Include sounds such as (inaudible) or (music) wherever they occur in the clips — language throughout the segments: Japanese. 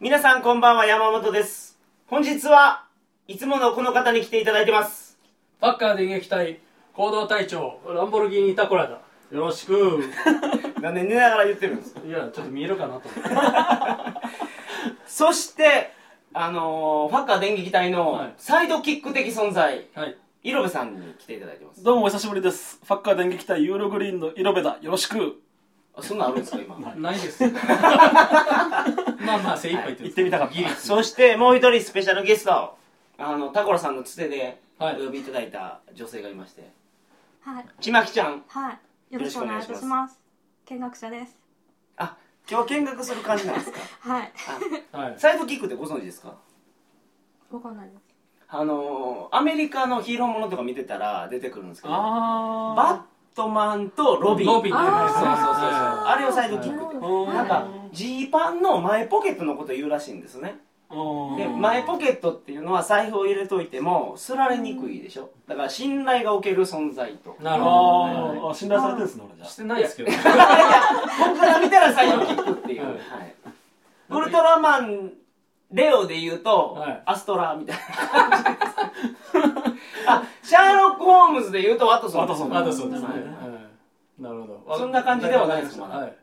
皆さんこんばんは山本です。本日はいつものこの方に来ていただいてます。パッカー電撃隊行動隊長ランボルギーニタコラだよろしく。(laughs) なんで寝ながら言ってるんですか？いやちょっと見えるかなと。思ってそしてあのー、ファッカー電撃隊はのい。サイドキック的存在、はい。イロベさんに来ていただいてます。どうもお久しぶりです。ファッカー電撃隊ユーログリーンの色部だ。よろしく。あそんなんあるんですか今？ないです (laughs) まあまあ精一杯って行ってみたかった。そしてもう一人スペシャルゲスト。あのタコラさんのつてでおはい。呼びいただいた女性がいまして。はい、ちまきちゃん。はい、よろしくお願いいたします。見学者です。あ今日見学する感じなんですか？(laughs) はい、はい。サイドキックってご存知ですか？わかんないです。あのー、アメリカのヒーローものとか見てたら出てくるんですけどあバットマンとロビンロビンそうそうそうそう。あれをサイドキックって。ーなんかジーパンの前ポケットのこと言うらしいんですね。うん。で前ポケットっていうのは財布を入れといてもすられにくいでしょ。だから信頼がおける存在と。なるほど。信頼されてるんですね、俺じゃしてないですけど。いや僕から見たらサイドキックっていう、はいはい。ウルトラマンレオで言うと、はい。アストラみたいな感じです。あシャーロック・ホームズで言うとワトソンワトソンまだそうですね、はい。はいなるほど。そんな感じではないですまだ。はい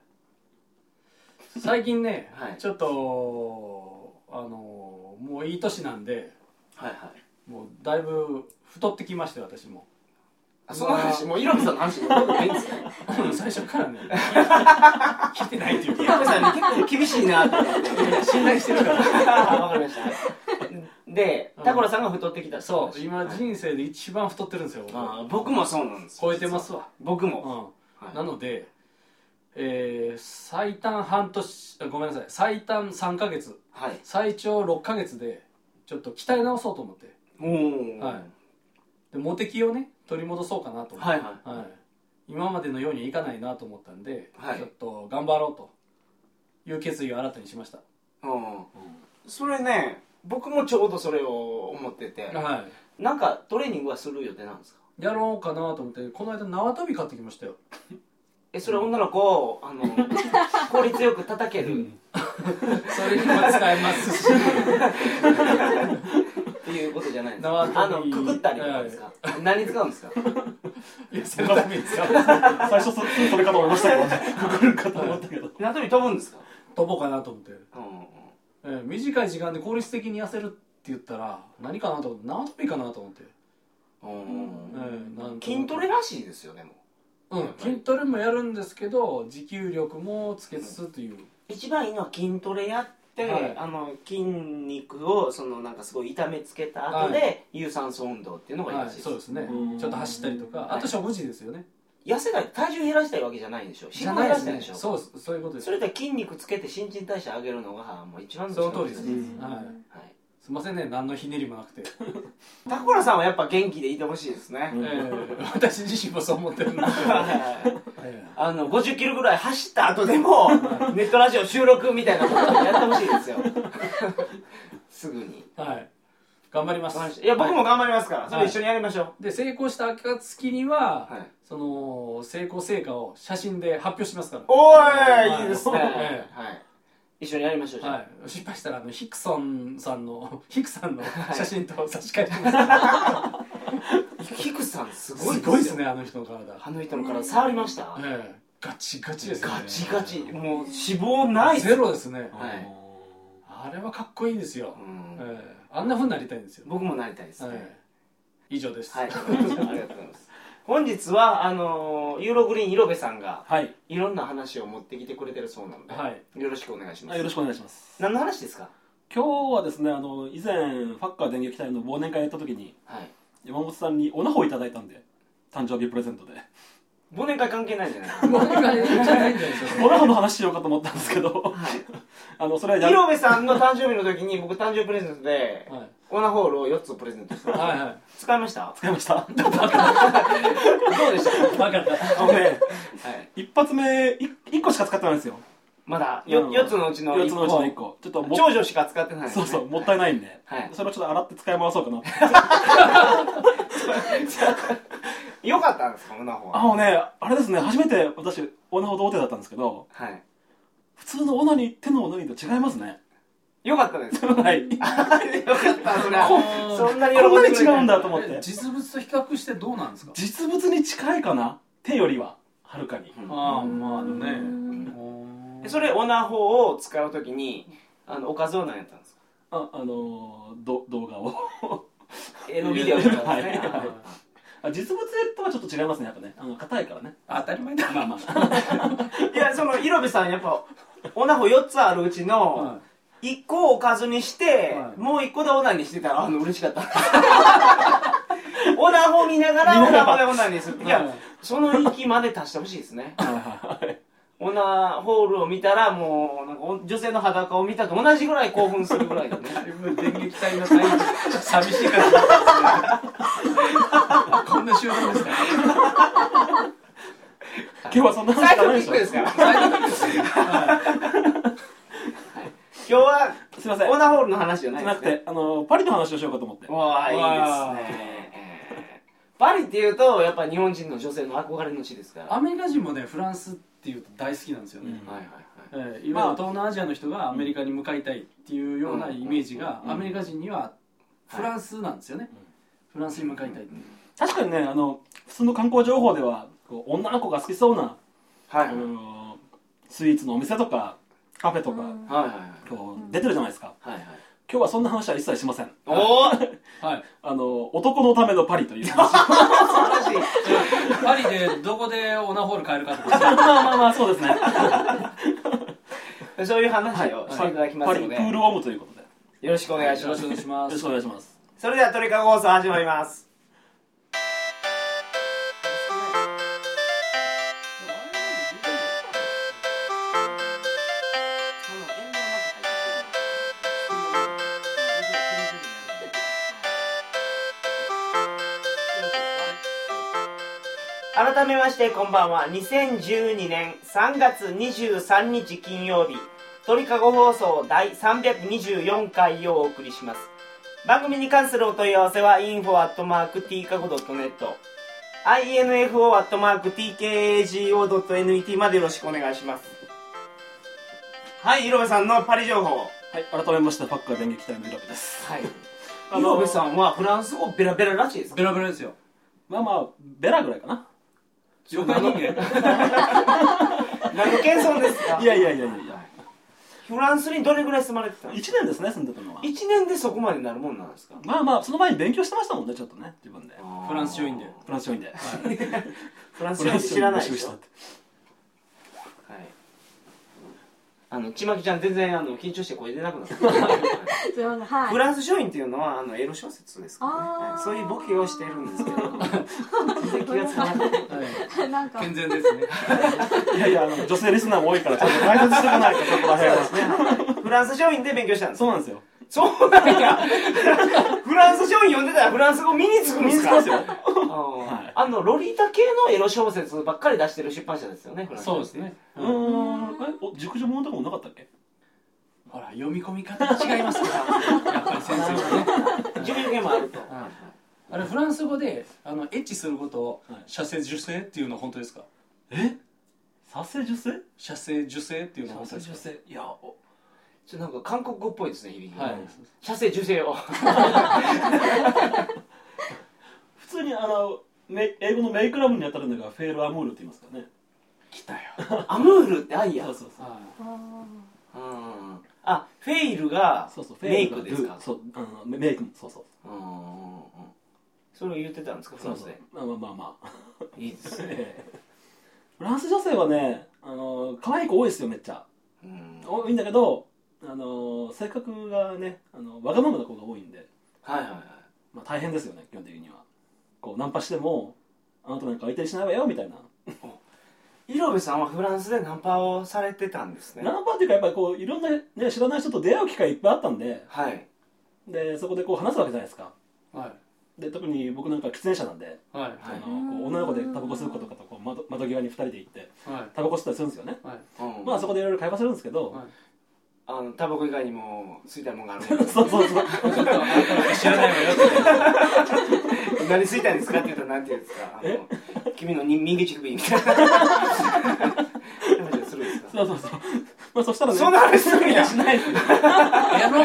最近ね、はい。ちょっとあのもういい年なんではいはい。もうだいぶ太ってきまして私も。あその話もうイロミさんの話も。どうでもいいんですか最初からね (laughs) 聞いてないっていうイロミさんに結構厳しいなと思って信頼してるから。あ (laughs) わかりました。はいでタコラさんが太ってきた。ってそう。話今人生で一番太ってるんですよ僕もそうなんですよ。超えてますわ。僕も、うん。はい。なので、えー最短半年あごめんなさい。最短3ヶ月。はい。最長6ヶ月でちょっと鍛え直そうと思って。おおはい。でモテ期をね取り戻そうかなと。思って、はい。はい。今までのようにいかないなと思ったんで、はい。ちょっと頑張ろうという決意を新たにしました、うんそれね僕もちょうどそれを思ってて。はなんかトレーニングはする予定なんですか？いやろうかなと思ってこの間縄跳び買ってきましたよえそれ女の子をあの (laughs) 効率よく叩ける。それにも使えますし。っていうことじゃないんですか？あのくくったりとかですか？何使うんですか？いや洗濯機使う最初そそれかと思いましたけどね。くくるかと思ったけど。縄跳び飛ぶんですか？飛ぼうかなと思って、うん。えー短い時間で効率的に痩せるって言ったら何かなと思って。縄跳びかなと思って、うん。うんえーなんと筋トレらしいですよでも。うん。筋トレもやるんですけど持久力もつけつつという、一番いいのは筋トレやって、はい。あの筋肉をそのなんかすごい痛めつけた後で、有酸素運動っていうのがいいらはいしいです、そうですね。うん。ちょっと走ったりとか、はい。あと食事ですよね。痩せたい体重減らしたいわけじゃないでしょ。脂肪減らしたいでしょ。そうそういうことです。それで筋肉つけて新陳代謝上げるのがもう一番その通りです、うんはい、はい、すいませんね何のひねりもなくて、(laughs) タコラさんはやっぱ元気でいてほしいですね、えー私自身もそう思ってるんですけど、えあの50キロぐらい走った後でもネットラジオ収録みたいなことをやってほしいですよ。(laughs) すぐに。ーはい。頑張ります。いや僕もは頑張りますから。それ一緒にやりましょいで成功した暁には、う、はい、その成功成果を写真で発表しますから。おはいーい。いですね、えはい、一緒にやりましょうじゃあ。はい、失敗したらあのヒクソンさんの (laughs) ヒクさんの写真と差し替えてます、ヒクさんすごいすごいですねあの人の体、あの人の体触りました、ええ。ガチガチですね。ガチガチ。もう脂肪ないっす。ゼロですね、はい。あれはかっこいいですよ、うん。ええ。あんなふうになりたいんですよ、僕もなりたいですね、ええ以上です、はい、ありがとうございます。本日は、あのユーログリーン色部さんが、はい。いろんな話を持ってきてくれてるそうなので、はいよろしくお願いします。あよろしくお願いします。何の話ですか？今日はですね、あの、以前、ファッカー電撃隊の忘年会やった時に、はい。山本さんにオナホをいただいたんで、誕生日プレゼントで。忘年会関係ないじゃないですか。もう一回じゃないんじゃないですかオナホの話しようかと思ったんですけど、はい。(laughs) あの、それはや色部さんの誕生日の時に、僕誕生日プレゼントで、はいオナホールを4つプレゼントした。はいはい使いました？使いました。(laughs) どうでした？分かったあのね、はい。一発目、い一個しか使ってないんですよ。まだようん4つのうちの1四つのうちの一個。個。ちょっとも、長女しか使ってないですねそうそう、もったいないんで。はいそれをちょっと洗って使い回そうかな。(laughs) よかったんですか？オナホは。あのね、あれですね、初めて私、オナホ童貞だったんですけど、はい。普通のオナニー、手のオナニーと違いますね。よかったです。(laughs) はい。(laughs) よかったそれはこそんなにこんなに喜んで違うんだと思って。実物と比較してどうなんですか？実物に近いかな？手よりは。はるかに。ああまあうねんそれオナホを使うときにあのおかずは何やったんですか？ああのーど動画を。絵のビデオとかですね。はい。はい。あ実物とはちょっと違いますねやっぱね。あの硬いからね。当たり前だ。まあまあ。(laughs) いやその色部さんやっぱオナホ4つあるうちのは1個をおかずにして、はい。もう1個でオナにしてたらあの嬉しかった。(laughs) オナホ見ながらオナホでオナにする。いや、はい。その域まで達してほしいですね。オナホールを見たらもうなんかお女性の裸を見たと同じぐらい興奮するぐらいでね。(laughs) 電撃隊の寂しい感じですねこんな集団ですか？今日はそんな話じゃないでしょ。サイドキックですねは今日はすい。ませんオナホールの話じゃないじゃなくですねてあのパリの話をしようかと思って。わあいいですね。えーパリっていうとやっぱ日本人の女性の憧れの地ですから。いアメリカ人もねフランスっていうと大好きなんですよね、うん。はいはいはい。えーいわゆる東南アジアの人がアメリカに向かいたいっていうようなイメージがうん。アメリカ人にはフランスなんですよね、フランスに向かいたい確かにねあの普通の観光情報ではこう女の子が好きそうな、はい。あのスイーツのお店とかカフェとか、うん。はいはいこう出てるじゃないですか。はいはい。今日はそんな話は一切しません。おお (laughs) はい。あの男のためのパリという。話 (laughs) 素晴らしい。(laughs) パリでどこでオナホール買えるかとか。まあまあまあそうですね。そういう話をしていただきまパすので、リプールオムということで。よよろしくお願いします。よろしくお願いします。ろしくお願いします。それではトリカゴ放送始まります改めましてこんばんは。2012年3月23日金曜日鳥かご放送第324回をお送りします。番組に関するお問い合わせは info.tkago.net info.tkago.net までよろしくお願いします。はい、色部さんのパリ情報。はい改めましてパッカー電撃隊のイラブです。はい。あの色部さんはフランス語ベラベラらしいですベラベラですよ。まあまあベラぐらいかな妖怪人間何の謙遜ですか？いやいやいやいや。いやフランスにどれぐらい住まれてたの？1年ですね住んでたのは。1年でそこまでなるもんなんですか？まあまあその前に勉強してましたもんねちょっとね自分で。フランス書院で。フランス書院でフランス語知らないでしょフランス書院で勉強したってはいあのちまきちゃん全然あの緊張して声出なくなった。(laughs) はい。フランス書院っていうのはあのエロ小説ですからね、はいそういうボケをしてるんですけど。全然気がつかなくてはいなんか。健全ですね。(laughs) いやいやあの女性リスナーも多いからちょっと解説していかないとそこら辺は。フランス書院で勉強したんです。そうなんですよそうなんや。(laughs) フランス書院読んでたらフランス語身につくんですか身につきますよあのロリータ系のエロ小説ばっかり出してる出版社ですよねフランスそうですね。うーん。えお熟女ものとかもなかったっけ？ほら読み込み方が違いますから。(laughs) やっぱり先生はね。授業系もあると、あれフランス語であのエッチすることをはい。射精受精っていうのは本当ですか？え？撮影受精？射精受精っていうのは本当ですか？精いやおちょっとなんか韓国語っぽいですね響きが。はい。射精受精を。(laughs) 普通にあのメ英語のメイクラブに当たるのがフェールアムールって言いますからね。来たよ。アムールって愛や。そうそうそう。はあうん。あフェイルがそうそうメイクですか？そうあのメメイクもそうそう。うんうんうん。それを言ってたんですかフそうそう。ランスで？まあまあまあまあ。いいですね。え (laughs) えフランス女性はねあの可愛い子多いですよめっちゃ。うん。多いんだけどあの性格がねあのわがままな子が多いんで、はいはいはい。まあ、大変ですよね基本的には。こうナンパしてもあなたなんか相手にしないわよみたいな、色部さんはフランスでナンパをされてたんですね。ナンパっていうかやっぱりこういろんな、ね、知らない人と出会う機会いっぱいあったんで。はい。でそこでこう話すわけじゃないですか。いはい。で特に僕なんか喫煙者なんで、はい。あのこう女の子でタバコ吸う子とかとこう窓窓際に2人で行ってはい。タバコ吸ったりするんですよね。はい。うんまあそこでいろいろ会話するんですけど、はいあのタバコ以外にも吸いたいもんがある (laughs) そうそうそう。ちょっとあなたなんか知らないわよ。って何吸いたいんですかって言ったら何て言うんですか。あの君のに右乳首みたいな話をするんですか？そうそうそう。まあそしたらねそんな話するんや。しないですやろ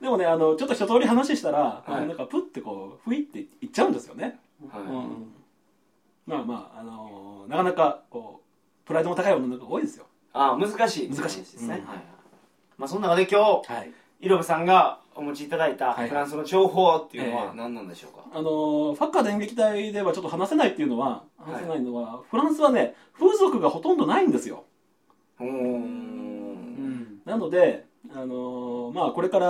でもねあのちょっと一通り話したら、はい。なんかプッてこうふいっていっちゃうんですよね、はい。うん。まあまあ、あのなかなかこうプライドの高い女の子が多いですよああ難しい。難しいですね、まあその中で今日はい。イロブさんがお持ちいただいたはいフランスの情報っていうのええ。は何なんでしょうか、あのファッカー電撃隊ではちょっと話せないっていうのは話せないのは、フランスはね風俗がほとんどないんですよ。うー。ん。なので、あのまあ、これから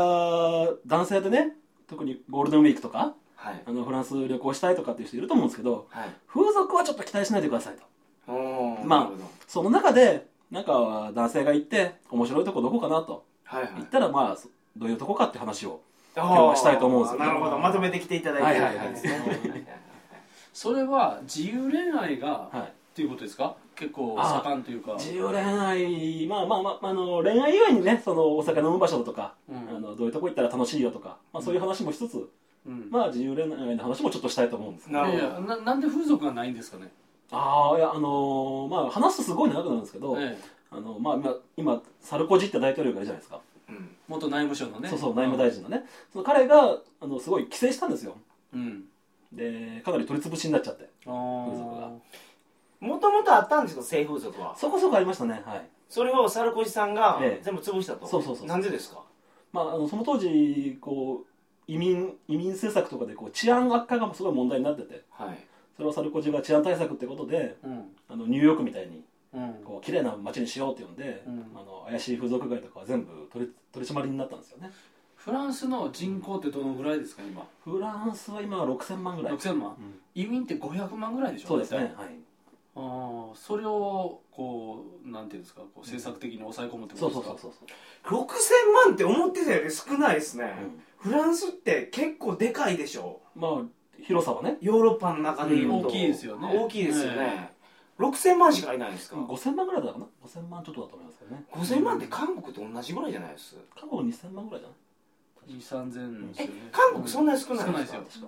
男性でね特にゴールデンウィークとかはい。あのフランス旅行したいとかっていう人いると思うんですけどはい。風俗はちょっと期待しないでくださいと。まあその中でなんか男性が行って面白いとこどこかなと。はいはい。言ったらまあそどういうとこかって話を今日はしたいと思うんですよ。なるほど。まとめてきていただいてはいはいはい。ですねそれは自由恋愛がはい。っていうことですか？結構あ盛んというか。自由恋愛まあまあまああの恋愛以外にねそのお酒飲む場所だとか、うん。あのどういうとこ行ったら楽しいよとか、まあ、そういう話もしつつ、うん。まあ自由恋愛の話もちょっとしたいと思うんですけどなるほど。いやいやななんで風俗がないんですかね？ああいやあのーまあ話すとすごい長くなるんですけど、ええ。あのまあ今今サルコジって大統領がいるじゃないですか、うん。元内務省のね。そうそう内務大臣のね、その彼があのすごい規制したんですよ。うん。でかなり取り潰しになっちゃってあー。風俗が。もともとあったんですか性風俗は？そこそこありましたねはい。それをサルコジさんがええ。全部潰したと？そうそうそう。なんでですか？まあ、あのその当時こう移民移民政策とかでこう治安悪化がすごい問題になってて。はいそれをサルコジが治安対策ってことでうん。あのニューヨークみたいにうん。こう綺麗な街にしようっていうんで、うん。あの怪しい風俗街とかは全部取り取り締まりになったんですよね。フランスの人口ってどのぐらいですか今？フランスは今は6000万ぐらい、6000万。うん。移民って500万ぐらいでしょそうですねはい。ああそれをこうなんていうんですかこう政策的に抑え込むってこそとですか？うそうそうそう6000万って思ってたより少ないですね、フランスって結構でかいでしょ。まあ広さはね。ヨーロッパの中でいうと、うん。大きいですよね。大きいですよね、6000万しかいないんですか、5000万ぐらいだかな。5000万ちょっとだと思いますけどね5000万って韓国と同じぐらいじゃないです？韓国2000万ぐらいじゃない？2 3 0 0 0ですよね。韓国そんなに少ない少ないですか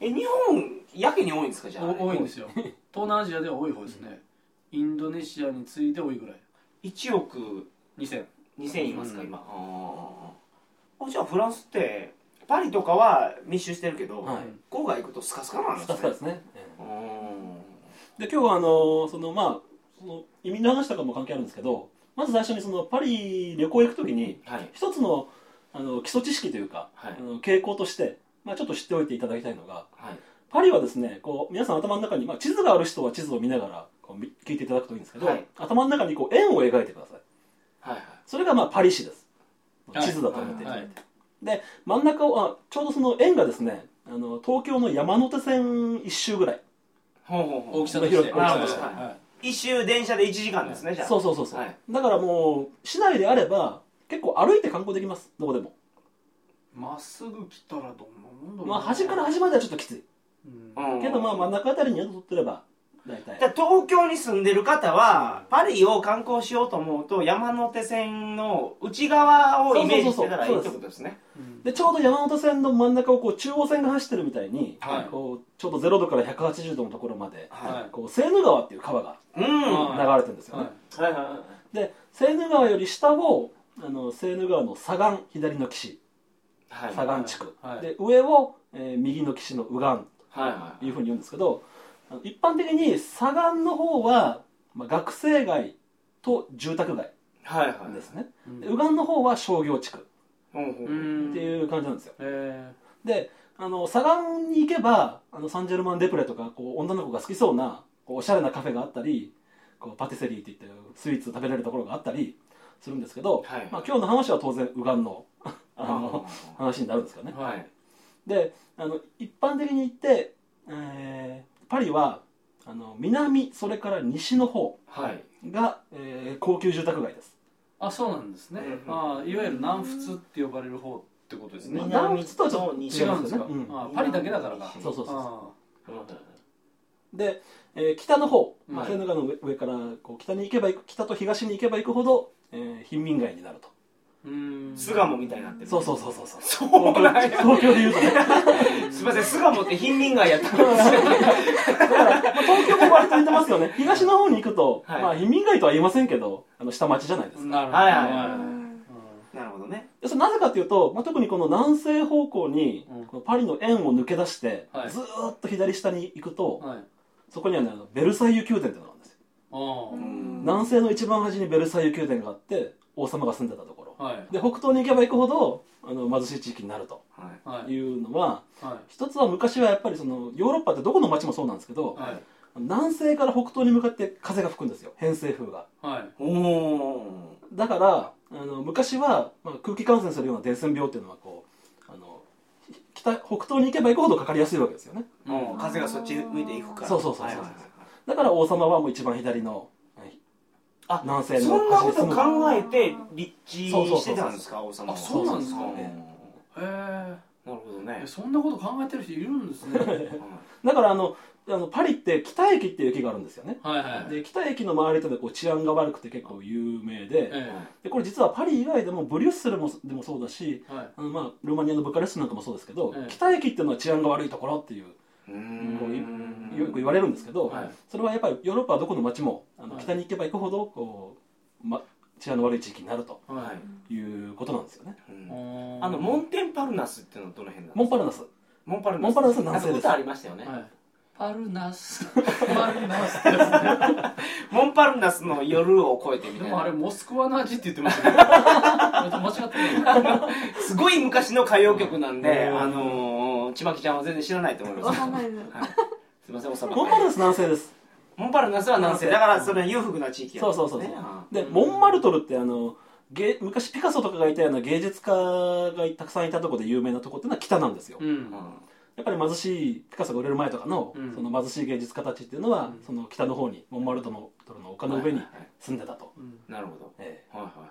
え日本やけに多いんですか？じゃあ。お多いんですよ。(laughs) 東南アジアでは多い方ですね。インドネシアに次いで多いぐらい。1億。2000 2000いますか、うん。今。あー。あじゃあフランスってパリとかは密集してるけど、はい。郊外行くとスカスカなんですね。スカスカですね、で今日はあのそのまあその移民の話とかも関係あるんですけどまず最初にそのパリ旅行行く時にんはい。一つのあの基礎知識というか、はい。あの傾向として、まあ、ちょっと知っておいていただきたいのがはい。パリはですねこう皆さん頭の中に、まあ、地図がある人は地図を見ながらこうみ聞いていただくといいんですけど、はい。頭の中にこう円を描いてください。はいはい。それがまあパリ市です。はい。地図だと思っていただいて、はいで真ん中をあちょうどその円がですねあの東京の山手線一周ぐらい。ほうほうほう。大きさとして。大きさとしてはい一周電車で1時間ですねじゃあ。そうそうそう。そう、はい。だからもう市内であれば結構歩いて観光できます。どこでも、まっすぐ来たらどんなもんだろうまあ、端から端まではちょっときつい。うんうん。けどまあ真ん中あたりに宿取ってれば東京に住んでる方はパリを観光しようと思うと山手線の内側をイメージしてたらいいってことですね。うんでちょうど山手線の真ん中をこう中央線が走ってるみたいに、はい。こうちょうど0度から180度のところまではこうセーヌ川っていう川が流れてるんですよね、い。はいいはでセーヌ川より下をあのセーヌ川の左岸左の岸。いはい。左岸地区、はい。で上を、えー右の岸の右岸はいはというふうに言うんですけど一般的に左岸の方は、まあ、学生街と住宅街いはいはい。ですね、うん。で右岸の方は商業地区っていう感じなんですよ。えであの左岸に行けばあのサンジェルマン・デプレとかこう女の子が好きそうなこうおしゃれなカフェがあったりこうパティセリーっていってスイーツ食べれるところがあったりするんですけど、はい。まあ、今日の話は当然右岸のあのあ話になるんですけどね。ーはい。であの一般的に言って、えーパリはあの南それから西の方はい。が、えー高級住宅街です。あそうなんですね。うんあーいわゆる南仏って呼ばれる方ってことですね。南南仏とはちょっと違うんですか？うん。あーパリだけだからか。そうそうそうあで、えー北の方、まあ、はい。セーヌ川の上上からこう北に行けば行く北と東に行けば行くほど、えー貧民街になると巣鴨みたいになってる。そうそうそうそうそう。そうなんや。東京で言うとね。(laughs) すいません巣鴨って貧民街やったんです。よだから、まあ、東京も割と似てますけどね。東の方に行くと、はい。まあ移民街とは言いませんけどあの下町じゃないですか、なるほど。はいはいはい。うん。なるほどね。でそれなぜかというと、まあ、特にこの南西方向に、うん。このパリの円を抜け出して、はい。ずーっと左下に行くと、はい。そこにはねあのベルサイユ宮殿っていうのが南西の一番端にベルサイユ宮殿があって王様が住んでたところ。あはい。で北東に行けば行くほどあの貧しい地域になると。はい。はいいうのはは一つは昔はやっぱりそのヨーロッパってどこの町もそうなんですけど、いはい。南西から北東に向かって風が吹くんですよ。偏西風が。はい。おおだからあの昔は、まあ、空気感染するような伝染病っていうのはこうあの北北東に行けば行くほどかかりやすいわけですよね。もう風がそっち向いていくから。そうそうそうそう。はいはいはいだから王様はもう一番左のはいあ南西のそんなこと考えて立地してたんですか王様は。あそうなんですか。うんへえなるほどね。えそんなこと考えてる人いるんですね。(laughs) だからあのあのパリって北駅っていう駅があるんですよね。はいはい。で北駅の周りとでこう治安が悪くて結構有名でえでこれ実はパリ以外でもブリュッセルもでもそうだしえはい。あのまあルーマニアのブカレストなんかもそうですけど、ええ。北駅っていうのは治安が悪いところっていうよく言われるんですけど、はい。それはやっぱりヨーロッパはどこの街もあのはい。北に行けば行くほどこう、ま、治安の悪い地域になるとははい。いいうことなんですよね。うん。あのモンテンパルナスっていうのはどの辺なんですか？モンパルナス。モンパルナス。モンパルナスは南西ですありましたよね。はい。パルナス。パルナスねモンパルナスの夜を越えてみたいでもあれなモスクワの味って言ってましたけど。(laughs) 間違ってない。すごい昔の歌謡曲なんでうん。あのーちまきちゃんは全然知らないと思います。わかんないです。はい。すいませんおさまモンパルナス南西です。モンパルナスは南西だからそれは裕福な地域やそう。そうそうそう。でモンマルトルってあの芸昔ピカソとかがいたような芸術家がたくさんいたところで有名なとこっていうのは北なんですよ、うん。やっぱり貧しいピカソが売れる前とかの,、うん。その貧しい芸術家たちっていうのは、うん。その北の方にモンマルトルの丘の上にはいはい。住んでたと、うん。なるほど。ええ。はいはいはい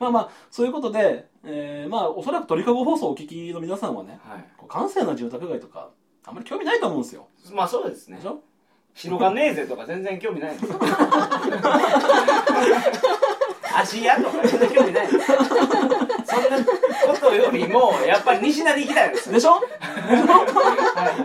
まあまあそういうことで、えーまあおそらく鳥かご放送をお聞きの皆さんはねはい。こう閑静な住宅街とかあんまり興味ないと思うんですよ。まあそうですね。でしょ？白がねえぜとか全然興味ないです。(laughs) 芦屋とか全然興味ないです。そんなことよりもやっぱり西成行きたいです。でしょ？はいはい。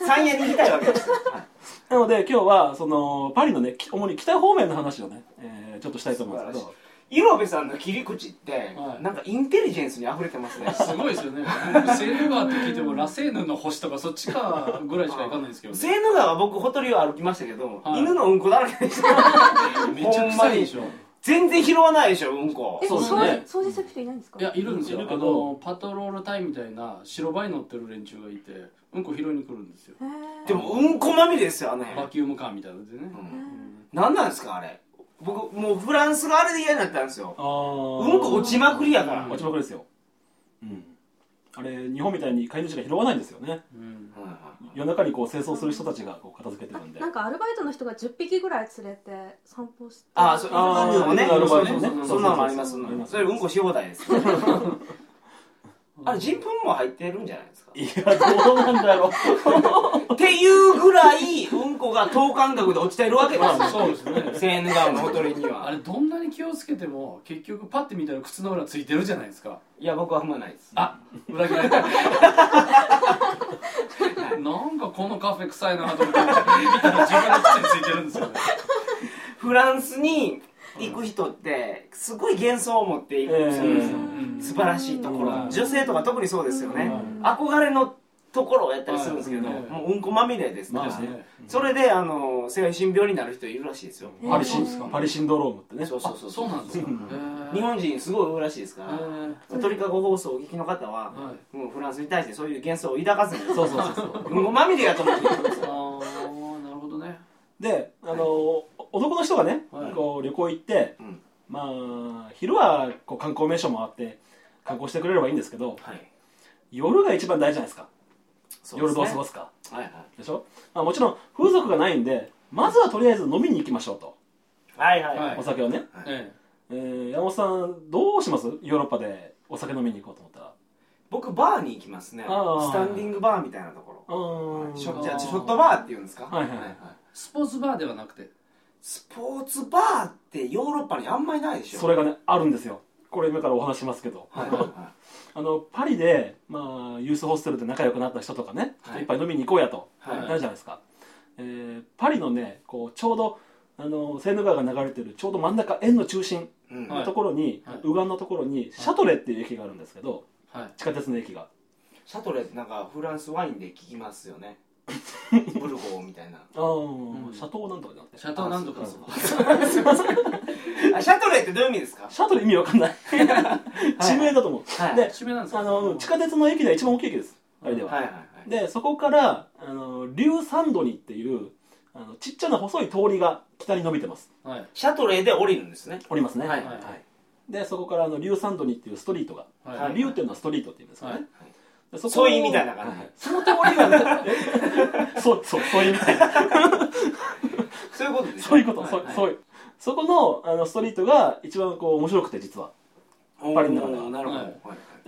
山谷に行きたいわけです。よはい。なので今日はそのパリのねき主に北方面の話をね、えーちょっとしたいと思うんですけど色部さんの切り口って、はい。なんかインテリジェンスに溢れてますね。すごいですよね。僕セーヌ川って聞いてもラセーヌの星とかそっちかぐらいしか行かないんですけどセーヌ川僕ほとりを歩きましたけど、はい。犬のうんこだらけでした。よめっちゃ臭いでしょ。全然拾わないでしょうんこ。え、そうです掃ね除掃除する人いないんですか？いやいるんですよ。いるけどあのパトロール隊みたいな白バイ乗ってる連中がいてうんこ拾いに来るんですよ。でもうんこまみれですよあの辺。バキュームカーみたいなのでね、ん。何なんですかあれ僕もうフランスがあれで嫌になったんですよ。あうんこ落ちまくりやから、落ちまくりですよ。うん。あれ日本みたいに飼い主が拾わないんですよね。うん。夜中にこう清掃する人たちがこう片付けてるんで。なんかアルバイトの人が10匹ぐらい連れて散歩して。ああそういうのもねね。そんなのもあります。それうんこし放題です (laughs) あれ人糞も入ってるんじゃないですか？いやどうなんだろう。(laughs) っていうぐらいうんこが等間隔で落ちてるわけです。まあよそうですね。セーヌ川のほとりには。あれどんなに気をつけても結局パッて見たら靴の裏ついてるじゃないですか。いや僕は踏まないです。あ裏切られた。なんかこのカフェ臭いなと思って見たら自分の靴についてるんですよね。フランスに行く人ってすごい幻想を持っていくんですよ、うん素晴らしいところ、うん。女性とか特にそうですよね、うん。憧れのところをやったりするんですけど、はい。もううんこまみれですから、まあね。それであの精神病になる人いるらしいですよ、えーパリシそうですか？ンパリシンドロームってね。そうそうそうあそうなんですか。日本人すごい多いらしいですかへら、ー鳥かご放送をお聞きの方は、はい。もうフランスに対してそういう幻想を抱かずに。そうそうそうそう。(laughs) うんこまみれやと思ってくださいであの男の人がね、はい。こう旅行行って、うん。まあ昼はこう観光名所回って観光してくれればいいんですけどはい。夜が一番大事じゃないですか。夜どう過ごすか。はいはい。でしょ、まあ、もちろん風俗がないんでまずはとりあえず飲みに行きましょうと。はいはいはい。お酒をね、はい。ええ。ー山本さんどうします？ヨーロッパでお酒飲みに行こうと思ったら。僕バーに行きますね。あー。スタンディングバーみたいなところ。うー。んショあーじゃあショットバーっていうんですか？はいはいえスポーツバーではなくて。スポーツバーってヨーロッパにあんまりないでしょ。それがねあるんですよ。これ今からお話ししますけど、はいはいあのパリで、まあ、ユースホステルで仲良くなった人とかね、はい。一杯飲みに行こうやと、はいなるじゃないですか、えーパリのねこうちょうどあのセーヌ川が流れてるちょうど真ん中円の中心のところに、はい。右岸のところにシャトレっていう駅があるんですけどはい。地下鉄の駅が。シャトレってなんかフランスワインで聞きますよね (laughs) ブルゴーみたいな。あー、うん。シャトーなんとかじゃなくて。シャトーなんとか。あそうすいませんあシャトレってどういう意味ですか？シャトレ意味わかんない。地名だと思う、はい。で地名なんですか？あの地下鉄の駅では一番大きい駅です。あれでは、はいはいはい。でそこからあのリューサンドニっていうあのちっちゃな細い通りが北に伸びてます。はい。シャトレで降りるんですね。おりますね。はいはいでそこからあのリューサンドニっていうストリートが、はいはいリューっていうのはストリートっていうんですかね、はいでそそういう意味みたいな。感じはい。その通りがねえそうそうそういうみたいなそういうことですそういうこと、はいそうそういう。そこのあのストリートが一番こう面白くて実は。パリの中では。なるほど、ははい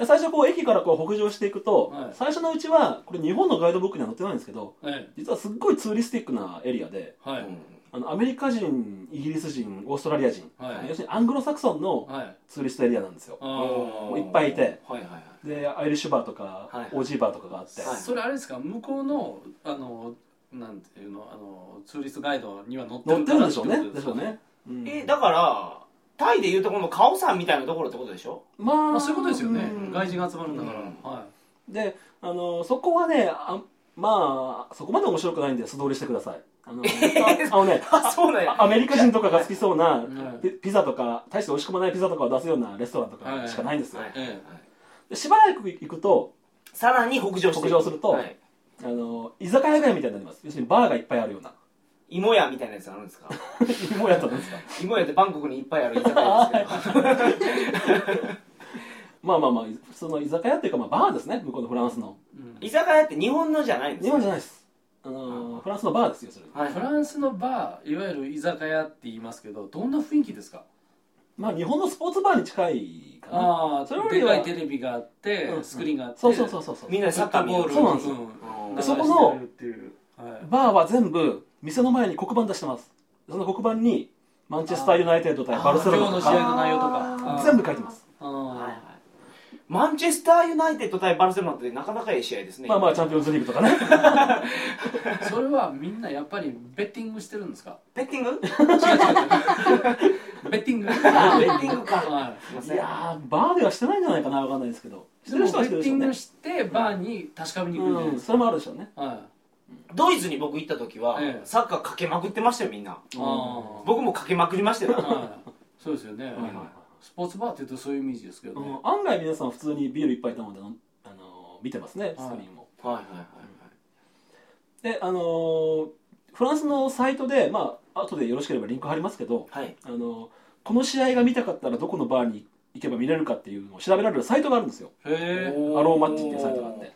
最初こう駅からこう北上していくと、はい。最初のうちはこれ日本のガイドブックには載ってないんですけどはい。実はすっごいツーリスティックなエリアではい。うんあのアメリカ人イギリス人オーストラリア人、はい。要するにアングロサクソンのはい。ツーリストエリアなんですよ。あおーいっぱいいて。はいはいはい。でアイリッシュバーとか、はいオージーバーとかがあって、はい。ーそれあれですか？向こうのあのなんていうのあのツーリストガイドには載って乗ってるんでしょうね。でしょうね、うん。えだからタイでいうとこのカオさんみたいなところってことでしょ？まあ、まあそういうことですよね。うん。外人が集まるんだから。うん。はであのそこはねあまあそこまで面白くないんで素通りしてください。あのあ (laughs) あのね (laughs) あそうなんや。あアメリカ人とかが好きそうな (laughs) うん。ピピザとか大して美味しくもないピザとかを出すようなレストランとかしかないんですよ、でしばらく行くとさらに北上北上するとはい。あの居酒屋街みたいになります。要するにバーがいっぱいあるような。芋屋みたいなやつあるんですか？もうやったんですか？芋屋ってバンコクにいっぱいある居酒屋ですけどまあまあまあ普通の居酒屋っていうか、まあ、バーですね。向こうのフランスの。うん。居酒屋って日本のじゃないんです日か本じゃないです。あのフランスのバーですよそれ。はいフランスのバーいわゆる居酒屋って言いますけどどんな雰囲気ですか？まあ日本のスポーツバーに近いかな。ああそれよりはでかいテレビがあってうんスクリーンがあって。そうそうそうそうそう。みんなでサッカー見るそうなんですようん。でそこのっていうはいバーは全部店の前に黒板出してます。その黒板にマンチェスターユナイテッド対バルセロナと今日の試合かの内容とか。全部書いてます。あマンチェスターユナイテッド対バルセロナってなかなかいい試合ですね。まあまあチャンピオンズリーグとかね。(laughs) それはみんなやっぱりベッティングしてるんですか？ベッティング？違う違う違う。ベッティング？あベッティングか。はい。やーバーではしてないんじゃないかなわかんないですけど。してる人はしてるでしょうねティングしてバーに確かめに行くんじゃないうんそれもあるでしょうね。かはい。ドイツに僕行った時はええ。サッカーかけまくってましたよみんな。ああ僕もかけまくりましたよ。はい。そうですよね。はいはいスポーツバーっていうとそういうイメージですけどうん。ね案外皆さん普通にビール一杯頼んであの見てますねスクリーンもはいはいはいであのーフランスのサイトでまあ後でよろしければリンク貼りますけどはい。はいあのこの試合が見たかったらどこのバーに行けば見れるかっていうのを調べられるサイトがあるんですよ。へえおアローマッチっていうサイトがあって。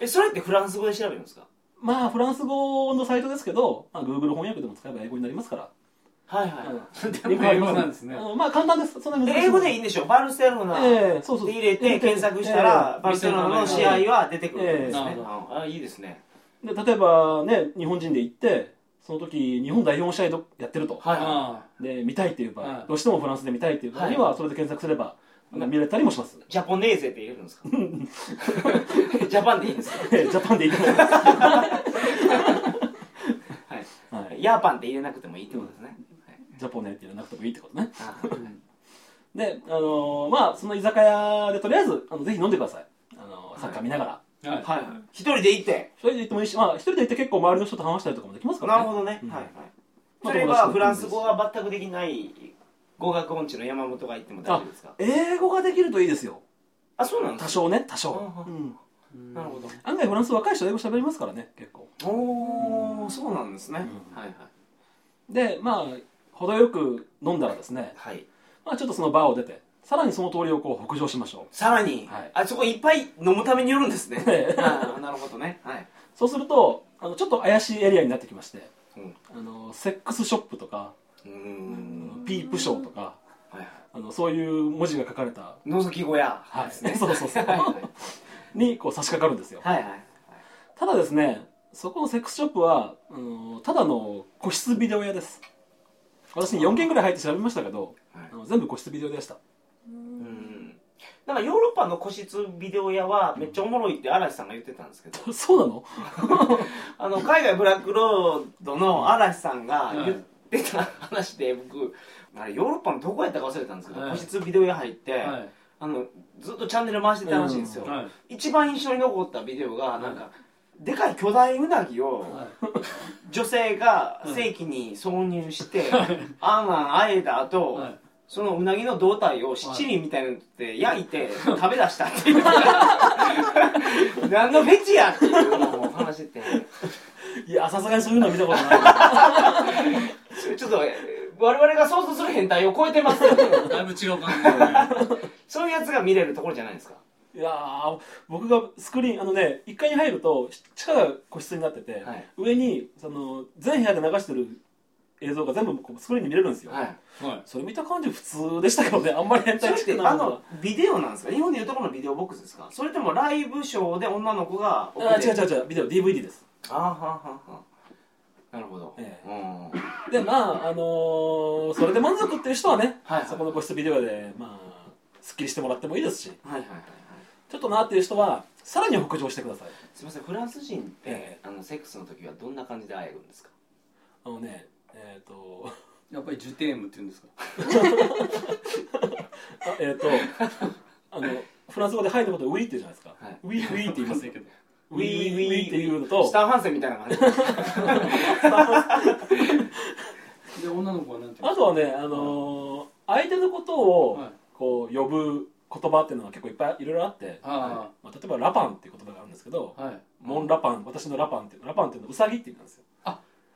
えそれってフランス語で調べるんですか？まあフランス語のサイトですけど、まあ、Google 翻訳でも使えば英語になりますからはいはい。でも英語なんですね。まあ簡単です。そんな難しい。英語でいいんでしょバルセロナうそう。で入れて検索したらバルセロナの試合は出てくるんですね。ええ。ああいいですね。で例えばね日本人で行ってその時日本代表の試合どやってると。はいあで見たいっていう場合、はい。どうしてもフランスで見たいっていう場合にはそれで検索すれば、見れたりもします。ジャポネーゼって入れるんですか？(laughs) ジャパンでいいんですか？ジャパンでいいと思います。(laughs) はい。はい。ヤーパンって入れなくてもいいってことですねジャポネって言わなくてもいいってことね。あ (laughs) であのーまあその居酒屋でとりあえずあのぜひ飲んでください、あのーサッカー見ながら、あはい。はいはい。一人で行って。一人で行ってもいいしまあ一人で行って結構周りの人と話したりとかもできますからね。なるほどね。うん。はいはい。まあそれはフランス語が全くできない語学音痴の山本が行っても大丈夫ですか？英語ができるといいですよ。あそうなんで多すか少ね多少、あうん、なるほど。案外フランス若い人英語喋りますからね結構。おおそうなんですね。うん。はいはい。でまあ程よく飲んだらですね、はい。まあ、ちょっとそのバーを出てさらにその通りをこう北上しましょさらに。はい。あそこいっぱい飲むために寄るんですね。(laughs) なるほどね。はい。うそうするとあのちょっと怪しいエリアになってきましてうん。あのセックスショップとかうーん。ピープショーとかはいはい。あのそういう文字が書かれた、覗き小屋はい。ですね。(laughs) そうそうそう。はいはい。にこう差し掛かるんですよ。はいはい。ただですねそこのセックスショップはあのただの個室ビデオ屋です私4軒ぐらい入って調べましたけど、全部個室ビデオ屋でした。うーん。なんかヨーロッパの個室ビデオ屋はめっちゃおもろいって嵐さんが言ってたんですけど。(laughs) そうなの？(laughs) あの海外ブラックロードの嵐さんが言ってた話で僕あれヨーロッパのどこやったか忘れたんですけど、はい。個室ビデオ屋入って、はい。あのずっとチャンネル回してたらしいんですよ、はい。一番印象に残ったビデオがなんか、でかい巨大うなぎを女性が正規に挿入して、あんあんあえた後、はい。そのうなぎの胴体を七輪みたいなので焼いて食べ出したっていう。何のフェチやっていうのを話してて。いやさすがにそういうのは見たことない。ちょっと我々が想像する変態を超えてます (laughs) だいぶ違う感じそういうやつが見れるところじゃないですかいやー僕がスクリーンあのね1階に入ると地下が個室になってて、はい。上にその全部屋で流してる映像が全部こうスクリーンに見れるんですよ、はい。はい。それ見た感じ普通でしたけどねあんまり変態チックなてあのビデオなんですか？日本でいうところのビデオボックスですか？それともライブショーで女の子があ違う違う違うビデオ DVD です。あはははなるほど、えうん。でまああのーそれで満足っていう人はね、はいはいそこの個室ビデオでまあすっきりしてもらってもいいですし。はいはいはいはいちょっとなっていう人はさらに北上してください。すみませんフランス人って、えあのセックスの時はどんな感じで会えるんですか？あのねえっ、とやっぱりジュテームって言うんですか？あ (laughs) えっ、とあのフランス語で「はい」のことを「ウィ」って言うじゃないですか、はい。ウィウィって言いますけどウィウィウィっていうのと。スタンハンセンみたいな感じで女の子はなんて言うあとはね、あのー相手のことをはい。こう呼ぶ言葉っていうのは結構いっぱいいろいろあって、あまあ、例えばラパンっていう言葉があるんですけど、あはい。モンラパン私のラパンっていうラパンっていうのはウサギって意味なんですよ。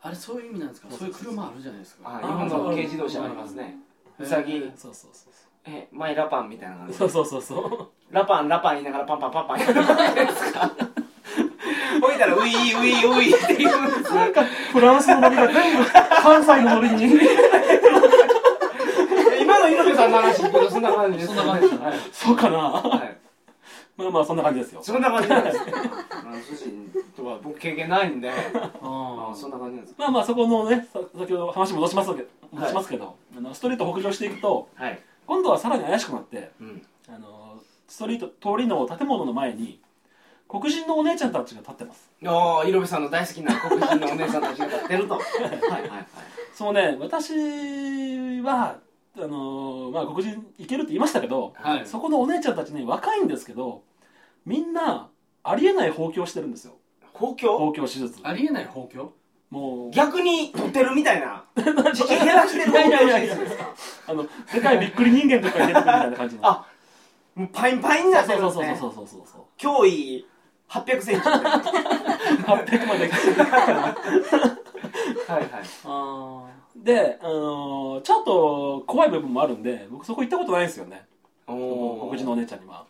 あれそういう意味なんですか？そういう車あるじゃないですか。あ日本の軽自動車ありますね。うさぎ。そうそうそうえマイラパンみたいな感じ。そうそうそうそう。ラパンラパン言いながらパンパンパンパンやるじゃないですか。(laughs) 置いたらウィーウィーウィーって言うんですなんかフランスのノリが全部関西のノリに。(laughs) 今の井上さんの話んな感じです。そんな感じ。ですはいそうかな。はい。まあまあそんな感じですよ。そんな感じなんです。ねフランス人とは僕経験ないんで。(laughs) あああそんな感じなんです。まあまあそこのねさ先ほど話戻しますけど戻しますけど、あのストリートを北上していくとはい。今度はさらに怪しくなってうん。あのストリート通りの建物の前に黒人のお姉ちゃんたちが立ってます。ああ、イロベさんの大好きな黒人のお姉さんたちが立ってると。(laughs) はいはいはい。そうね私はあのまあ黒人いけるって言いましたけど、はいそこのお姉ちゃんたちね若いんですけどみんなありえない放棄をしてるんですよ公共放棄手術ありえない放棄もう逆に取ってるみたいな。(laughs) 父減らしてる公共手術ですかあのでかいびっくり人間とかに出てくるみたいな感じのあもうパインパインになってそうそうるんですね。そうそうそうそうそう脅威800センチみたいな。800まではいはい。あで、あのちょっと怖い部分もあるんで僕そこ行ったことないんですよね。お黒人のお姉ちゃんには。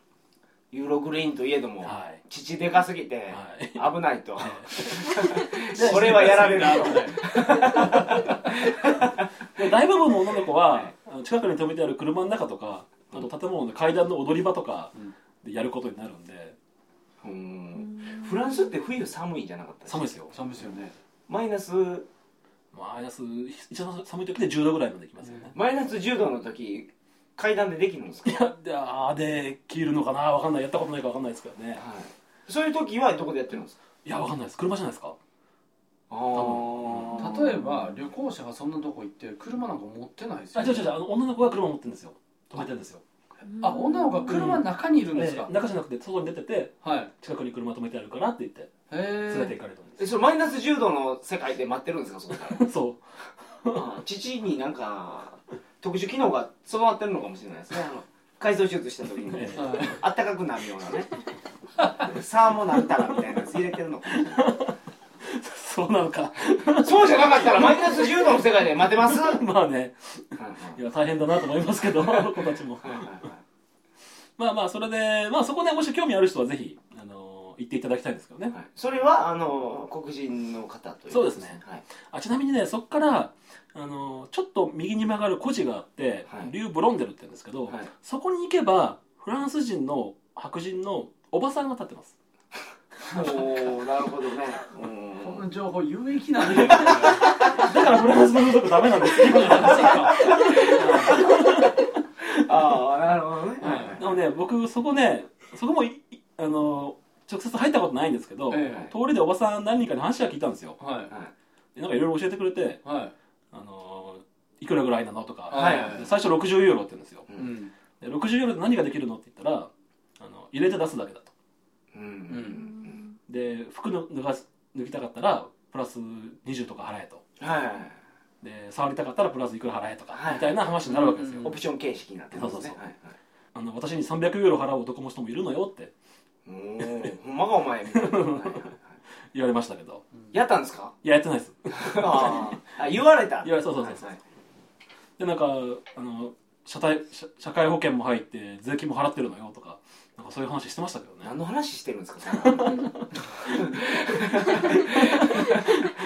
ユーログリーンといえども、はい。父でかすぎてはい。危ないと。で (laughs) これはやられるで大部分の女の子は、近くに止めてある車の中とかあと建物の階段の踊り場とかでやることになるんで。と。うん。フランスって冬寒いんじゃなかった寒いですよ。寒いですよね。マイナスマイナス一番寒い時で10度ぐらいまでいきますよね、マイナス10度の時階段でできるんですか？いやであーで切るのかな？わかんない。やったことないかわかんないですけどね。はい。そういう時はどこでやってるんですか？いやわかんないです。車じゃないですか？あー。例えば旅行者がそんなとこ行って車なんか持ってないですよあ違う違う女の子が車持ってるんですよ。止めてるんですよあ女の子が車の中にいるんですか？ええ。中じゃなくて外に出ててはい。近くに車止めてあるからって言ってへ連れてえ行かれるんでえそれマイナス10度の世界で待ってるんですか？そこからすそう。あー父になんか特殊機能が備わってるのかもしれないですね。あの改造手術した時に。ええ。あったかくなるようなね。サーモなんたらみたいなやつ入れてるのかもしれない (laughs) そうなのか。そうじゃなかったらマイナス10度の世界で待てます？は (laughs) いまあね。はいい。や大変だなと思いますけどあの子たちも。まあまあそれでまあそこでもし興味ある人はぜひあの行っていただきたいんですけどね。はい。それはあの黒人の方というそうですね。はい。あちなみにねそこからあのちょっと右に曲がる孤児があって、はい。リュー・ブロンデルって言うんですけど、はい。そこに行けばフランス人の白人のおばさんが立ってます。(laughs) おーなるほどね。こうんの情報有益なんで (laughs) だからフランスの風俗ダメなんですよ。ああなるほどね。はい。はいでもね僕そこねそこもいいあの直接入ったことないんですけど、え通りでおばさん何人かに話は聞いたんですよ。はい。でなんかいろいろ教えてくれてはい。あのいくらぐらいなのとか、はいで最初60ユーロって言うんですよ。うん。で60ユーロで何ができるのって言ったらあの入れて出すだけだと。うん。うん。で服の脱がす脱ぎたかったらプラス20とか払えと。はい。で触りたかったらプラスいくら払えとか、はい。みたいな話になるわけですよ、うんオプション形式になってるんですね。そうそうそう。はいあの私に300ユーロ払う男の人もいるのよって。はいおおほんまかお前。みたいな言われましたけど。やったんですか？いややってないです。あー。あ言われた？(laughs) 言われそうそうそうそう。でなんかあの社会社社会保険も入って税金も払ってるのよとかそういう話してましたけどね。何の話してるんですか (laughs)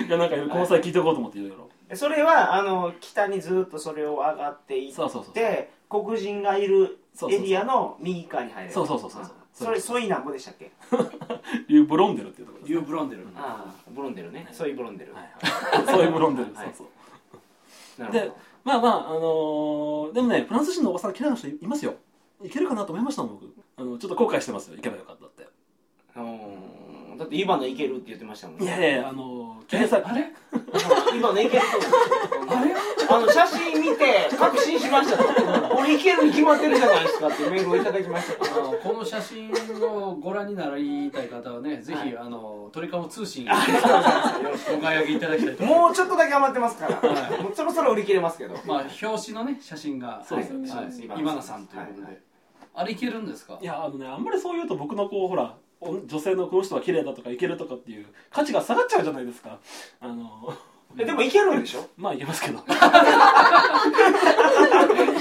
いやなんかこの際聞いておこうと思っていろいろ。えそれはあの北にずっとそれを上がっていっそうそうそうて黒人がいるエリアの右側に入れる。そうそうそうそうあそれソイなんぼでしたっけ？(laughs) リューブロンデルっていうところです、ユーブロンデル。ああブロンデルね。ソイブロンデル、はいはい、そういうブロンデル、はいそう。そうなるほど。でまあまああのーでもねフランス人のおばさん嫌いな人いますよいけるかなと思いましたもん僕。あのちょっと後悔してますよ。行けばよかったって。うんだってイバのいけるって言ってましたもんいやいやいやあのー、検索あれ？(laughs) イバのいけるとあれあの写真見て確信しました。俺いけるに決まってるじゃないですかってメールをいただきました。あのこの写真をご覧になりたい方はねぜひ、はいあの鳥かご通信お買い上げいただきたいと思います。もうちょっとだけ余ってますから、はい。もうそろそろ売り切れますけど。まあ表紙のね写真がそうですよね。はいそうです今野さんということで、はいはいあれいけるんですか？いやあのねあんまりそう言うと僕のこうほらお女性のこの人は綺麗だとかいけるとかっていう価値が下がっちゃうじゃないですか。あのえでもいけるんでしょ？(laughs) まあいけますけど。じゃ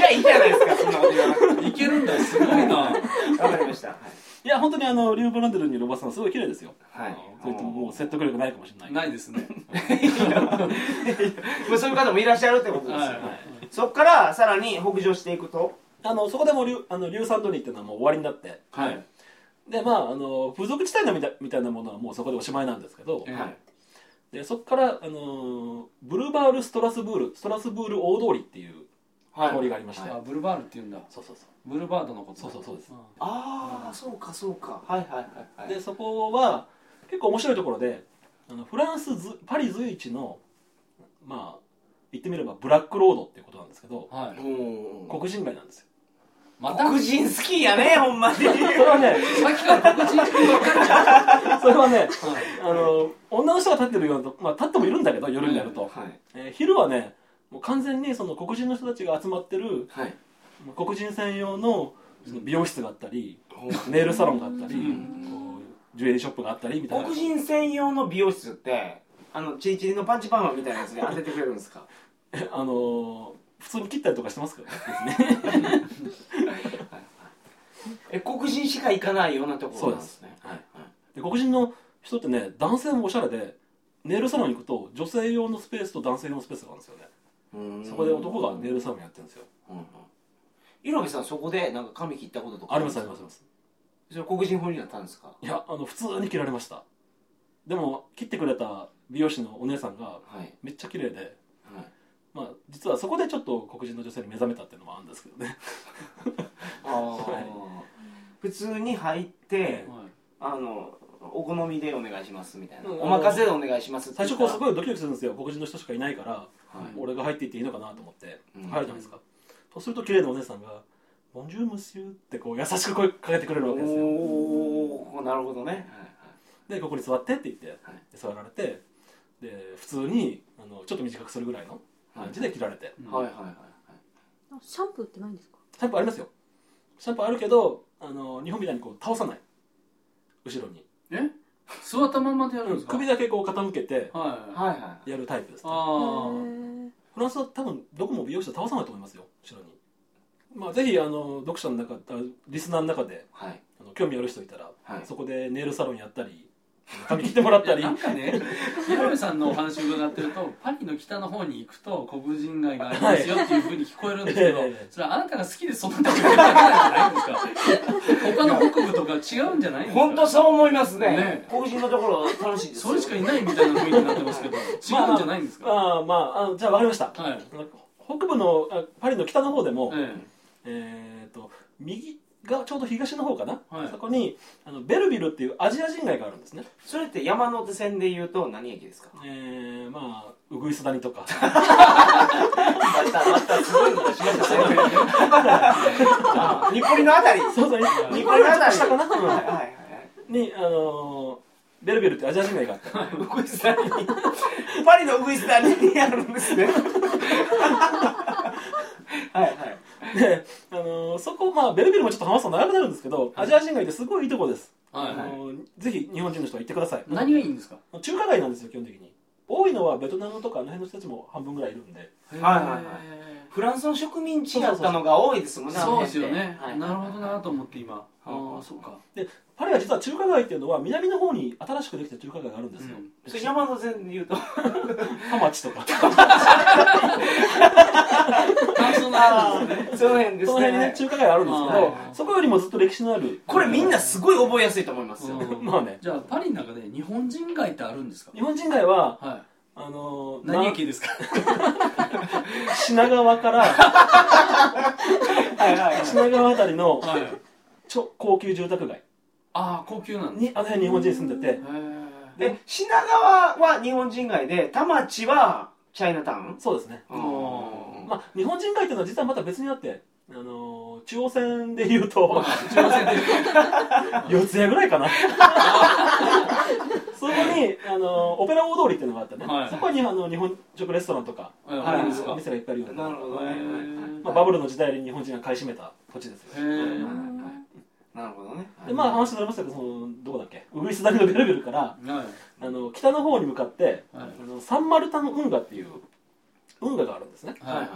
あいいじゃないですかそんなこと言わなくていけるんだすごいな。わかりました。い。や本当にあのリューブランデルにいるおばさんすごい綺麗ですよ。はい。そう言ってももう説得力ないかもしれない。ないですね。(laughs) まあそういう方もいらっしゃるってことですよ、はい。そっからさらに北上していくとあのそこでもリュあのリューサンドニーっていうのはもう終わりになって。はい。でまああの付属地帯のみたいみたいなものはもうそこでおしまいなんですけど。ええはい。でそこからあのブルバール・ストラスブールストラスブール大通りっていう通りがありまして、あブルバールって言うんだ。そうそうそブルバードのこと。そうそうそうです。ああそうかそうか。はいはいはいはい。うでそこは結構面白いところであのフランスずパリ随一のまあ言ってみればブラックロードっていうことなんですけど。はい。うん黒人街なんですよまた黒人好きやね (laughs) ほんまに。それはねさっきから黒人ばっかりじゃんそれはねはい。あの女の人が立ってるようなとまあ立ってもいるんだけど夜になると、はい。えー昼はねもう完全にその黒人の人たちが集まってるはい。黒人専用のその美容室があったり (laughs) ネイルサロンがあったり、うジュエリーショップがあったりみたいな。黒人専用の美容室ってあのチリチリのパンチパーマみたいなやつで当ててくれるんですか？(laughs) あのー普通に切ったりとかしてますけどね別に。ねえ黒人しか行かないようなところなんですね。はい。で黒人の人ってね男性もおしゃれでネイルサロンに行くと女性用のスペースと男性用のスペースがあるんですよね。うん。そこで男がネイルサロンやってるんですよ。うんうん。色部さんそこでなんか髪切ったこととかありますありますあります。それ黒人風になったんですか？いやあの普通に切られました。でも切ってくれた美容師のお姉さんがはい。めっちゃ綺麗ではい。まあ実はそこでちょっと黒人の女性に目覚めたっていうのもあるんですけどね。ああ (laughs) 普通に入ってはい。あのお好みでお願いしますみたいな、うん。お任せでお願いしますって最言ったら。初こうすごいドキドキするんですよ。黒人の人しかいないから、はい。俺が入っていっていいのかなと思って。うん。入るじゃないですか、そうすると綺麗なお姉さんが「ボンジュームスユー」ってこう優しく声かけてくれるわけですよ。おおなるほどね、でここに座ってって言って、はい。で座られてで普通にあのちょっと短くするぐらいの感じで切られて、うんはい、はいはいはい。あシャンプーってないんですか？シャンプーありますよ。シャンプーあるけどあの日本みたいにこう倒さない。後ろに。え？座ったまんまでやるんですか？首だけこう傾けてはい。はいはやるタイプです、あへあー。フランスは多分どこも美容師は倒さないと思いますよ後ろに。まあぜひあの読者の中あリスナーの中ではい。あの興味ある人いたら、はい。そこでネイルサロンやったり髪切ってもらったり。なんかね広部さんのお話を伺ってるとパリの北の方に行くと黒人街がありますよっていうふうに聞こえるんですけど、はい。ええそれはあなたが好きでそんなとこ行ってるだけなんじゃないんですか？他の北部とか違うんじゃないんですか？本当そう思いますね。ね。黒人のところ楽しいですそれしかいないみたいな雰囲気になってますけど違うんじゃないんですか、ああまああじゃあ分かりました。はい。北部のあパリの北の方でも、え。えー、と右がちょうど東の方かな、はい。そこにあのベルビルっていうアジア人街があるんですね。それって山手線で言うと何駅ですか？えー、まあウグイス谷とか。またまたすごいことしました日暮里のあたり。そうそう日暮里のあたり下かな、うんはいはいはい。にあのーベルビルってアジア人街があって。ウグイス谷。にパリのウグイス谷にあるんですね。はいはいで、あのーそこ、まあ、ベルビルもちょっと話すと長くなるんですけど、アジア人街ってすごいいいとこです、はいあのーぜひ日本人の人は行ってください。何がいいんですか？中華街なんですよ基本的に。多いのはベトナムとかあの辺の人たちも半分ぐらいいるんで。はいはいはいフランスの植民地だったのが多いですもんねそうですよね、はいなるほどなと思って今。あうん。あそうか。でパリは実は中華街っていうのは南の方に新しくできた中華街があるんですよ、うん。それ山手線で言うと。ハマチとか。あ (laughs) そんなあるんですね。その辺にねね中華街あるんですけどはい。そこよりもずっと歴史のある。これみんなすごい覚えやすいと思いますよ。うん。(laughs) まあね。じゃあパリの中で日本人街ってあるんですか？日本人街ははあのいーな何駅ですか？品川からはいはい。品川あたりのはい。超高級住宅街。ああ高級なんですにあの辺日本人住んでて。へで品川は日本人街で田町はチャイナタウン？そうですね。うん。まあ、日本人街っていうのは実はまた別にあって、あのー中央線でいうと中央線で (laughs) 四谷ぐらいかな (laughs) そこに、あのーオペラ大通りっていうのがあってね、はい。そこにあの日本食レストランとか、はい。はいあるんですかお店がいっぱいあるようななるほどね。まあ、バブルの時代に日本人が買い占めた土地ですよ。なるほどね。でまあ話になりましたけどそのどこだっけ？ウグイス谷のベルベルからはい。あの北の方に向かって、はい。あのサンマルタン運河っていう運河があるんですね。はいはい。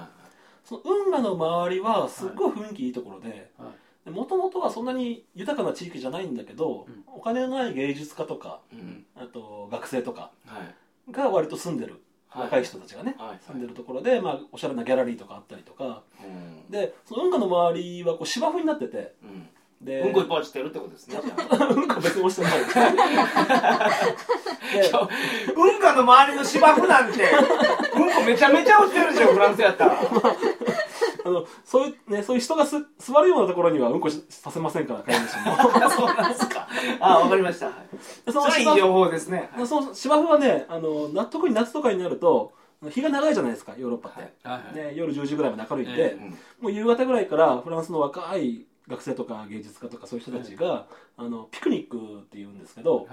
その運河の周りはすっごい雰囲気いいところではいもともとはそんなに豊かな地域じゃないんだけど、うん。お金のない芸術家とかうん。あと学生とかはい。が割と住んでる、はい。若い人たちがね、はい。住んでるところで、まあ、おしゃれなギャラリーとかあったりとか。うん。でその運河の周りはこう芝生になっててうん。でうんこいっぱい落ちてるってことですねじゃあ。うんこ別に押してない。(laughs) で運河の周りの芝生なんてうんこめちゃめちゃ落ちてるでしょフランスやったらあのそういうねそういう人がす座るようなところにはうんこしさせませんから飼い主も。(laughs) そうなんですか。あわかりました。はい。でそその芝生れいい情報ですね。その芝生はねあのな特に夏とかになると日が長いじゃないですかヨーロッパって、はい。はい。で夜10時ぐらいまで明るいんで、えうん。もう夕方ぐらいからフランスの若い学生とか芸術家とかそういう人たちが、あのピクニックって言うんですけど、はい。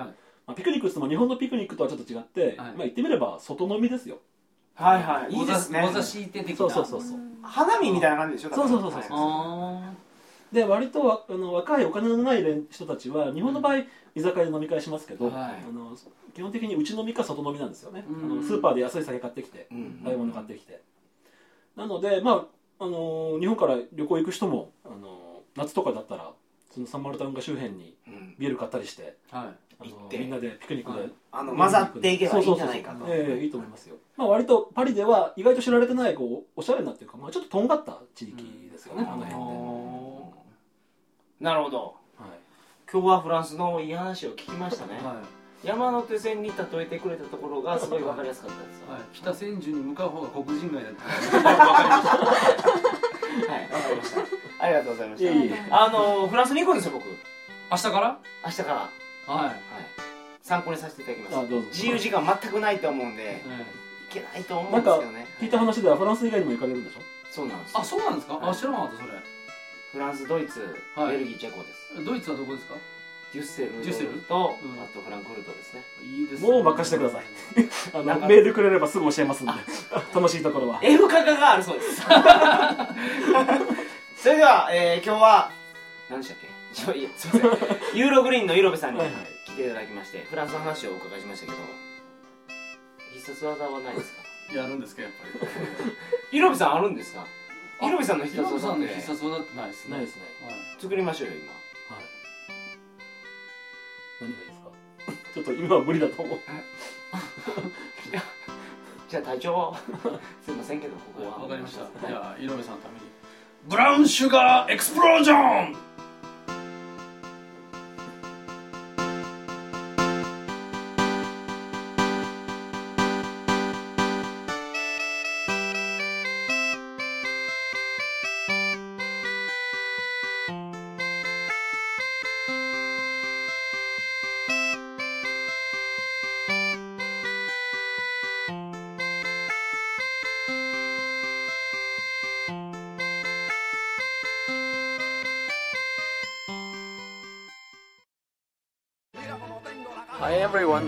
まあ、ピクニックって言っても日本のピクニックとはちょっと違って、はい。まあ、言ってみれば外飲みですよ。はいはい。いいですね。そうそうそうそう花見みたいな感じでしょ？そうそうそうそう。あで割とわあの若いお金のない人たちは日本の場合、居酒屋で飲み会しますけど、はい。あの基本的に内飲みか外飲みなんですよね、うん。あのスーパーで安い酒買ってきてうん。買い物買ってきて、なのでまああの日本から旅行行く人もあの夏とかだったらそのサンマルタン河周辺にうん。ビール買ったりしてあはい。あの行って。みんなでピクニックで、はいあの混ざっていけばいいんじゃないかと。ええいいと思いますよ、まあ、割とパリでは意外と知られてないこうおしゃれなっていうか、まあ、ちょっととんがった地域ですよね、うん。あの辺って、なるほど。はい。今日はフランスのいい話を聞きましたね。は山手線に例えてくれたところがすごい分かりやすかったです。いはい。北千住に向かう方が黒人街だった (laughs) はい。分かりました。ありがとうございました。あのフランスに行くんですよ僕。明日から？明日から。はい。はい参考にさせていただきます。あどうぞ。自由時間全くないと思うんで行けないと思うんですけどね。聞いた話ではフランス以外にも行かれるんでしょ？そうなんですよ。あそうなんですか？あ知らなかったそれ。フランスドイツはい。ベルギーチェコです。ドイツはどこですか？デュッセルデュッセル。とうん。あとフランクフルトですね。いいですもう任せてください。(laughs) あのメールくれればすぐ教えますんで。(laughs) 楽しいところは。F カカがあるそうです。(laughs) それでは、えー今日は何でしたっけ？ちょいやすいません。ユーログリーンのイロベさんに。はいはい来ていただきましてフランスの話をお伺いしましたけど必殺技はないですか？やるんですかやっぱり。(laughs) イロベさんあるんですか？イロベさんの必殺技って。必殺技ってないですね。ないですね。はい。作りましょうよ今。はい。何がいいですか？ちょっと今は無理だと思う。(laughs) じゃあ隊長 (laughs) すいませんけどここは。わかりました。じゃあ井上さんのために。ブラウンシュガーエクスプロージョン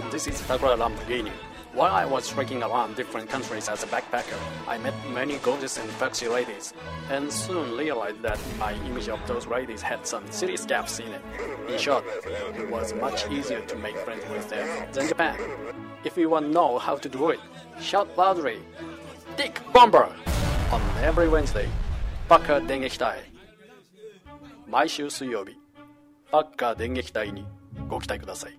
this is Takura Lamborghini. While I was trekking around different countries as a backpacker, I met many gorgeous and foxy ladies, and soon realized that my image of those ladies had some serious gaps in it. In short, it was much easier to make friends with them than Japan. If you want to know how to do it, shout loudly, Dick Bomber! On every Wednesday, バカ電撃隊毎週水曜日、バッカ電撃隊にご期待ください。